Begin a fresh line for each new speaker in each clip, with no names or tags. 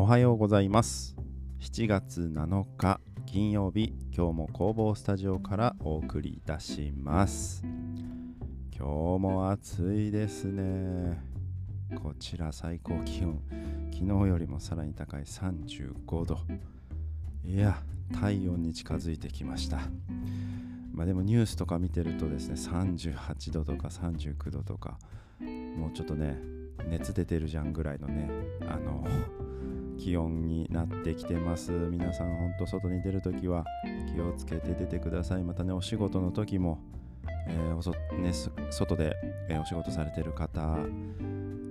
おはようございます。7月7日金曜日今日も工房スタジオからお送りいたします。今日も暑いですね。こちら最高気温昨日よりもさらに高い35度。いや体温に近づいてきました。まあでもニュースとか見てるとですね38度とか39度とかもうちょっとね熱出てるじゃんぐらいのねあの気温になってきてます。皆さんほんと外に出るときは気をつけて出てください。またねお仕事の時も、えーね、外で、えーお仕事されてる方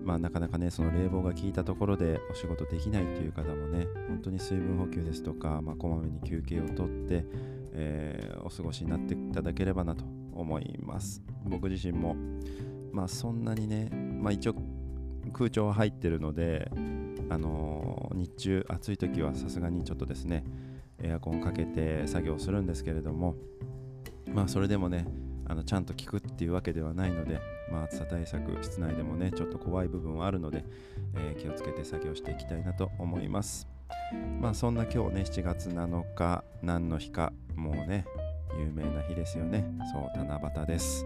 まあなかなかねその冷房が効いたところでお仕事できないっていう方もね本当に水分補給ですとか、まあ、こまめに休憩をとって、えーお過ごしになっていただければなと思います。僕自身もまあそんなにねまあ一応空調は入ってるのであのー日中暑い時はさすがにちょっとですねエアコンかけて作業するんですけれどもまあそれでもねあのちゃんと効くっていうわけではないので、まあ、暑さ対策室内でもねちょっと怖い部分はあるので、えー気をつけて作業していきたいなと思います。まあそんな今日ね7月7日何の日かもうね有名な日ですよね。そう七夕です。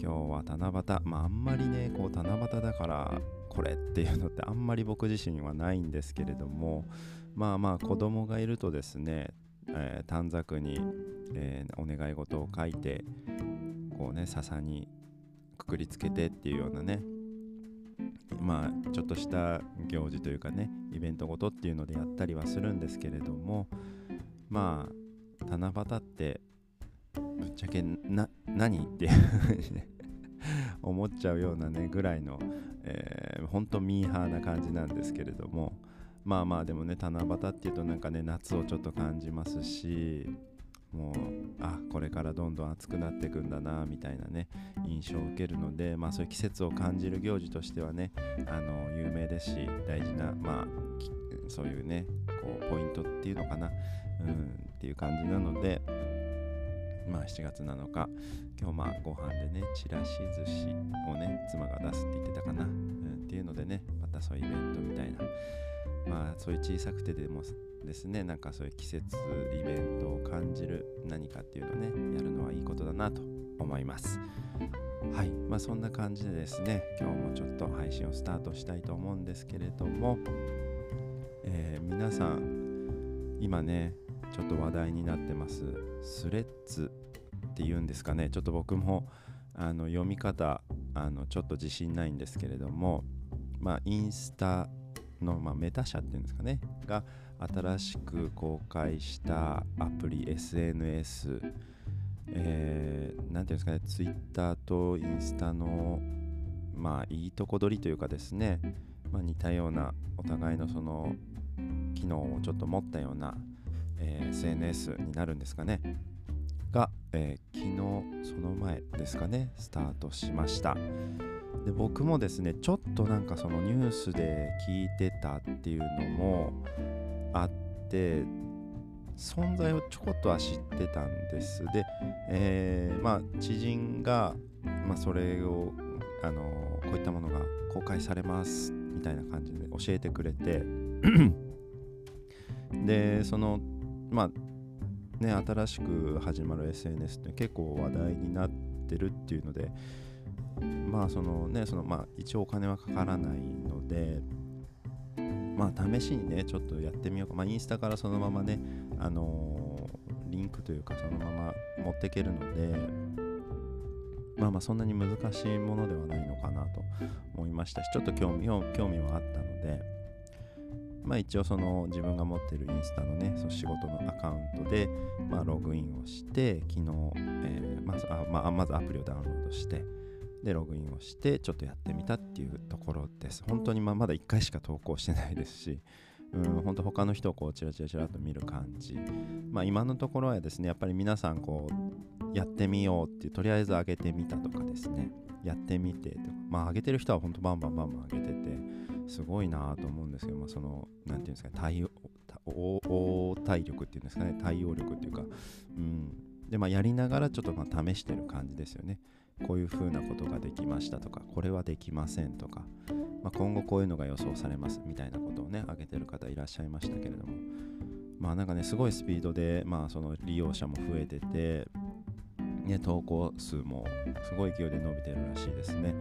今日は七夕。まああんまりねこう七夕だからこれっていうのってあんまり僕自身はないんですけれどもまあまあ子供がいるとですね、えー短冊に、えーお願い事を書いてこうね笹にくくりつけてっていうようなねまあちょっとした行事というかねイベントごとっていうのでやったりはするんですけれどもまあ七夕ってぶっちゃけな何っていう思っちゃうようなねぐらいの、えー、ほんとミーハーな感じなんですけれどもまあまあでもね七夕っていうとなんかね夏をちょっと感じますしもうあこれからどんどん暑くなっていくんだなみたいなね印象を受けるのでまあそういう季節を感じる行事としてはねあの有名ですし大事なまあそういうねこうポイントっていうのかなうんっていう感じなのでまあ7月7日。今日まあご飯でねちらし寿司をね妻が出すって言ってたかな、うん、っていうのでねまたそういうイベントみたいな。まあそういう小さくてでもですねなんかそういう季節イベントを感じる何かっていうのをねやるのはいいことだなと思います。はい。まあそんな感じでですね今日もちょっと配信をスタートしたいと思うんですけれども、えー皆さん今ねちょっと話題になってます。スレッズっていうんですかね。ちょっと僕もあの読み方あのちょっと自信ないんですけれどもまあインスタの、まあ、メタ社っていうんですかね。が新しく公開したアプリ SNS えー、なんていうんですかね。ツイッターとインスタのまあいいとこ取りというかですね、まあ、似たようなお互いのその機能をちょっと持ったような、えー SNS になるんですかね。が、えー昨日その前ですかね。スタートしました。で僕もですねちょっとなんかそのニュースで聞いてたっていうのもあって存在をちょこっとは知ってたんです。で、えーまあ知人が、まあ、それをあのこういったものが公開されますみたいな感じで教えてくれて。でそのまあね新しく始まる SNS って結構話題になってるっていうのでまあそのねそのまあ一応お金はかからないのでまあ試しにねちょっとやってみようか。まあインスタからそのままねあのーリンクというかそのまま持っていけるのでまあまあそんなに難しいものではないのかなと思いましたしちょっと興味を興味はあったのでまあ一応その自分が持ってるインスタのねその仕事のアカウントで、まあ、ログインをして昨日、えーまずあ、まあ、まずアプリをダウンロードしてでログインをしてちょっとやってみたっていうところです。本当にまあまだ1回しか投稿してないですしうん本当他の人をこうチラチラチラと見る感じ。まあ今のところはですねやっぱり皆さんこうやってみようってうとりあえず上げてみたとかですねやってみてとかまあ上げてる人は本当バンバンバンバン上げててすごいなと思うんですけど、まあ、そのなんていうんですかね対応応応対力っていうんですかね対応力っていうかうん。でまあやりながらちょっとまあ試してる感じですよね。こういうふうなことができましたとかこれはできませんとか、まあ、今後こういうのが予想されますみたいなことをね挙げてる方いらっしゃいましたけれども。まあなんかねすごいスピードで、まあ、その利用者も増えてて、ね、投稿数もすごい勢いで伸びてるらしいですね。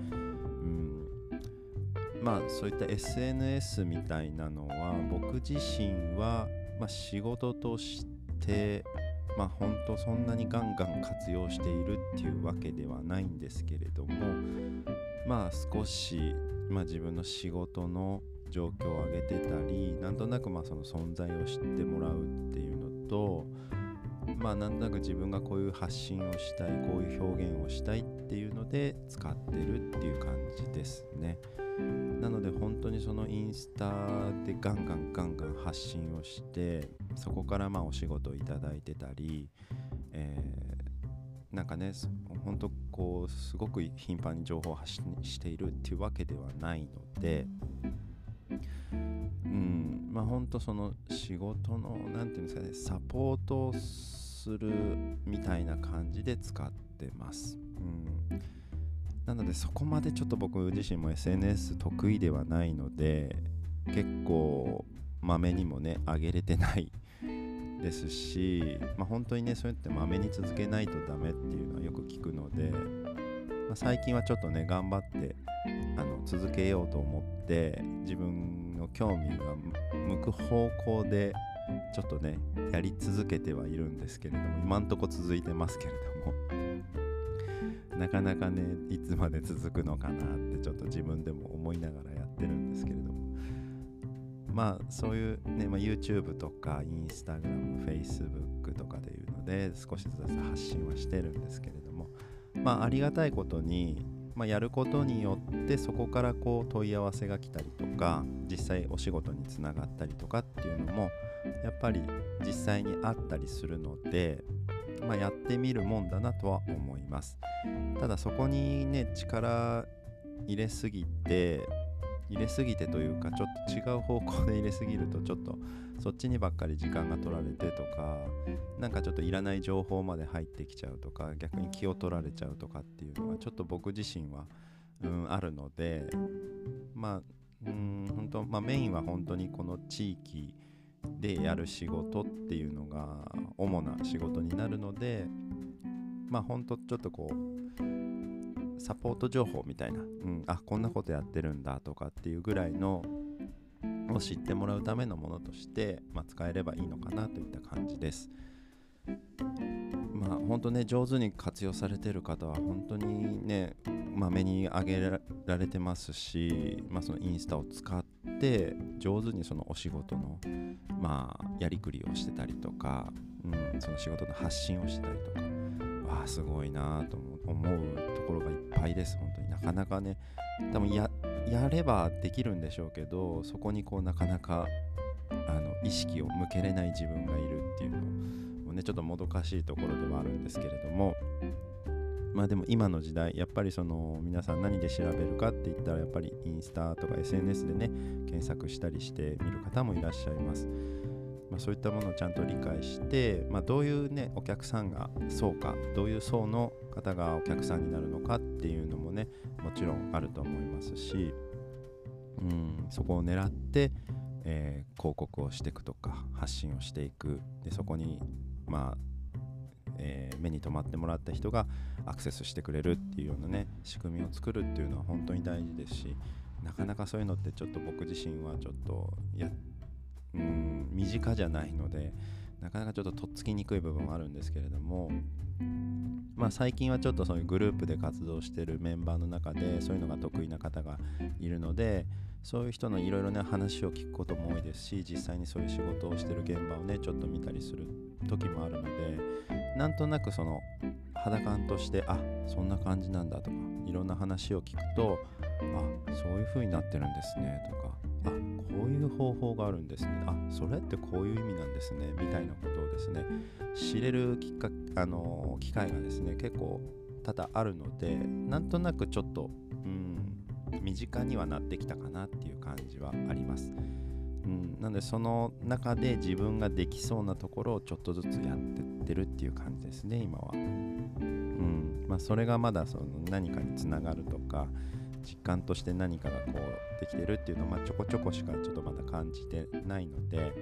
まあそういった SNS みたいなのは僕自身は、まあ、仕事としてまあ本当そんなにガンガン活用しているっていうわけではないんですけれどもまあ少し、まあ、自分の仕事の状況を上げてたりなんとなくまあその存在を知ってもらうっていうのとまあなんとなく自分がこういう発信をしたいこういう表現をしたいっていうので使ってるっていう感じですね。で本当にそのインスタでガンガンガンガン発信をしてそこからまあお仕事をいただいてたり、えー、なんかね本当こうすごく頻繁に情報を発信しているっていうわけではないのでうんまあ本当その仕事の何て言うんですかねサポートするみたいな感じで使ってます。うんなのでそこまでちょっと僕自身も SNS 得意ではないので結構まめにもね上げれてないですし、まあ、本当にねそうやってまめに続けないとダメっていうのはよく聞くので、まあ、最近はちょっとね頑張ってあの続けようと思って自分の興味が向く方向でちょっとねやり続けてはいるんですけれども今んとこ続いてますけれども。なかなかねいつまで続くのかなってちょっと自分でも思いながらやってるんですけれども。まあそういうね、まあ、YouTube とか Instagram、Facebook とかでいうので少しずつ発信はしてるんですけれども。まあありがたいことに、まあ、やることによってそこからこう問い合わせが来たりとか実際お仕事につながったりとかっていうのもやっぱり実際にあったりするのでまあ、やってみるもんだなとは思います。ただそこにね力入れすぎて入れすぎてというかちょっと違う方向で入れすぎるとちょっとそっちにばっかり時間が取られてとかなんかちょっといらない情報まで入ってきちゃうとか逆に気を取られちゃうとかっていうのがちょっと僕自身は、うん、あるのでまあうん本当まあメインは本当にこの地域でやる仕事っていうのが主な仕事になるのでまあほんとちょっとこうサポート情報みたいな、うん、あこんなことやってるんだとかっていうぐらいのを知ってもらうためのものとして、まあ、使えればいいのかなといった感じです。まあ本当ね上手に活用されてる方は本当にねまめに上げられてますし、まあ、そのインスタを使って上手にそのお仕事のまあやりくりをしてたりとか、うん、その仕事の発信をしてたりとかわあすごいなと思うところがいっぱいです本当に。なかなかね多分ややればできるんでしょうけどそこにこうなかなかあの意識を向けれない自分がいるっていうのねちょっともどかしいところではあるんですけれどもまあでも今の時代やっぱりその皆さん何で調べるかって言ったらやっぱりインスタとか SNS でね検索したりして見る方もいらっしゃいます。まあ、そういったものをちゃんと理解して、まあ、どういうねお客さんが層かどういう層の方がお客さんになるのかっていうのもねもちろんあると思いますし、うん、そこを狙って、えー、広告をしていくとか発信をしていくでそこにまあえー、目に留まってもらった人がアクセスしてくれるっていうようなね仕組みを作るっていうのは本当に大事ですしなかなかそういうのってちょっと僕自身はちょっとやうん身近じゃないのでなかなかちょっととっつきにくい部分はあるんですけれどもまあ最近はちょっとそういうグループで活動してるメンバーの中でそういうのが得意な方がいるのでそういう人のいろいろね話を聞くことも多いですし実際にそういう仕事をしてる現場をねちょっと見たりする時もあるのでなんとなくその肌感としてあそんな感じなんだとかいろんな話を聞くとあそういう風になってるんですねとかあこういう方法があるんですねあそれってこういう意味なんですねみたいなことをですね知れるきっかあの機会がですね結構多々あるのでなんとなくちょっとうん身近にはなってきたかなっていう感じはあります。うん、なのでその中で自分ができそうなところをちょっとずつやってってるっていう感じですね今は。うんまあ、それがまだその何かにつながるとか実感として何かがこうできてるっていうのをまあちょこちょこしかちょっとまだ感じてないので、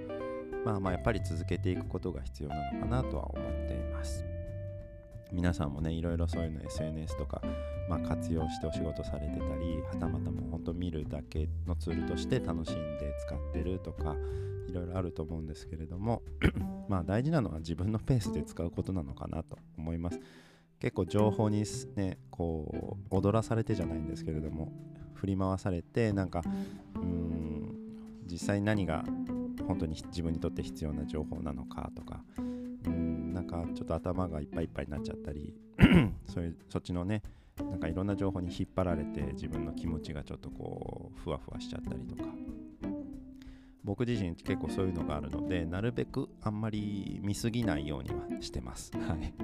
まあ、まあやっぱり続けていくことが必要なのかなとは思っています。皆さんもねいろいろそういうの SNS とか、まあ、活用してお仕事されてたりはたまたもうほんと見るだけのツールとして楽しんで使ってるとかいろいろあると思うんですけれども まあ大事なのは自分のペースで使うことなのかなと思います結構情報にねこう踊らされてじゃないんですけれども振り回されてなんかうん実際何が本当に自分にとって必要な情報なのかとかうんなんかちょっと頭がいっぱいいっぱいになっちゃったり そういうそっちのねなんかいろんな情報に引っ張られて自分の気持ちがちょっとこうふわふわしちゃったりとか。僕自身結構そういうのがあるのでなるべくあんまり見すぎないようにはしてます。はい。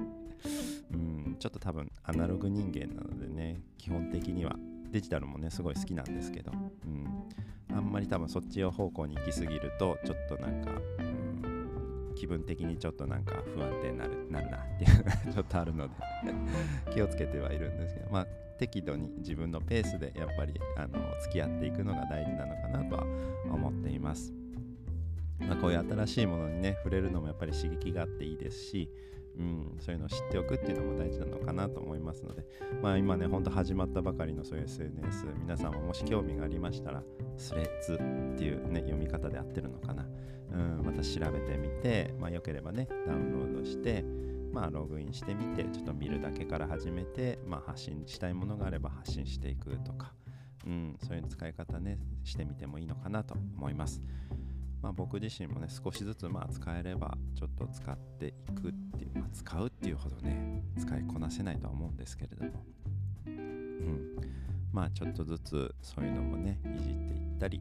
うんちょっと多分アナログ人間なのでね基本的には。デジタルもねすごい好きなんですけど、うん、あんまり多分そっち方向に行き過ぎるとちょっとなんか、うん、気分的にちょっとなんか不安定になるなるなっていうのが ちょっとあるので。気をつけてはいるんですけど。まあ適度に自分のペースでやっぱりあの付き合っていくのが大事なのかなとは思っています。まあ、こういう新しいものにね触れるのもやっぱり刺激があっていいですし、うん、そういうのを知っておくっていうのも大事なのかなと思いますので、まあ、今ねほんと始まったばかりのそういう SNS 皆さんももし興味がありましたらスレッズっていうね読み方で合ってるのかな、うん、また調べてみて、まあ、よければねダウンロードしてまあ、ログインしてみてちょっと見るだけから始めて、まあ、発信したいものがあれば発信していくとか、うん、そういう使い方ねしてみてもいいのかなと思います。まあ、僕自身もね少しずつまあ使えればちょっと使っていくっていう、まあ、使うっていうほどね使いこなせないとは思うんですけれども、うん、まあちょっとずつそういうのもねいじっていったり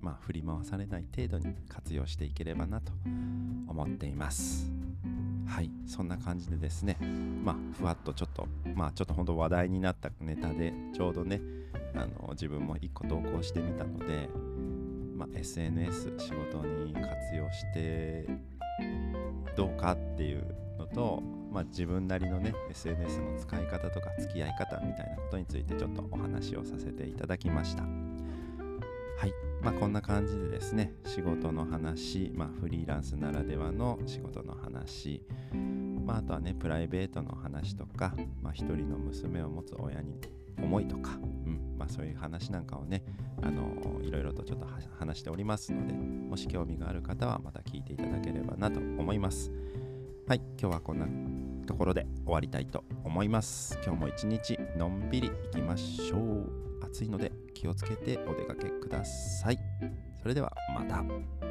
まあ振り回されない程度に活用していければなと思っています。はい。そんな感じでですねまあふわっとちょっとまあちょっと本当話題になったネタでちょうどねあの自分も1個投稿してみたので、まあ、SNS 仕事に活用してどうかっていうのと、まあ、自分なりのね SNS の使い方とか付き合い方みたいなことについてちょっとお話をさせていただきました。はい。まあこんな感じでですね仕事の話、まあ、フリーランスならではの仕事の話、まあ、あとはねプライベートの話とか、まあ、一人の娘を持つ親に思いとか、うんまあ、そういう話なんかをねあのいろいろとちょっと話しておりますのでもし興味がある方はまた聞いていただければなと思いますはい今日はこんなところで終わりたいと思います今日も一日のんびりいきましょう暑いので気をつけてお出かけください。それではまた。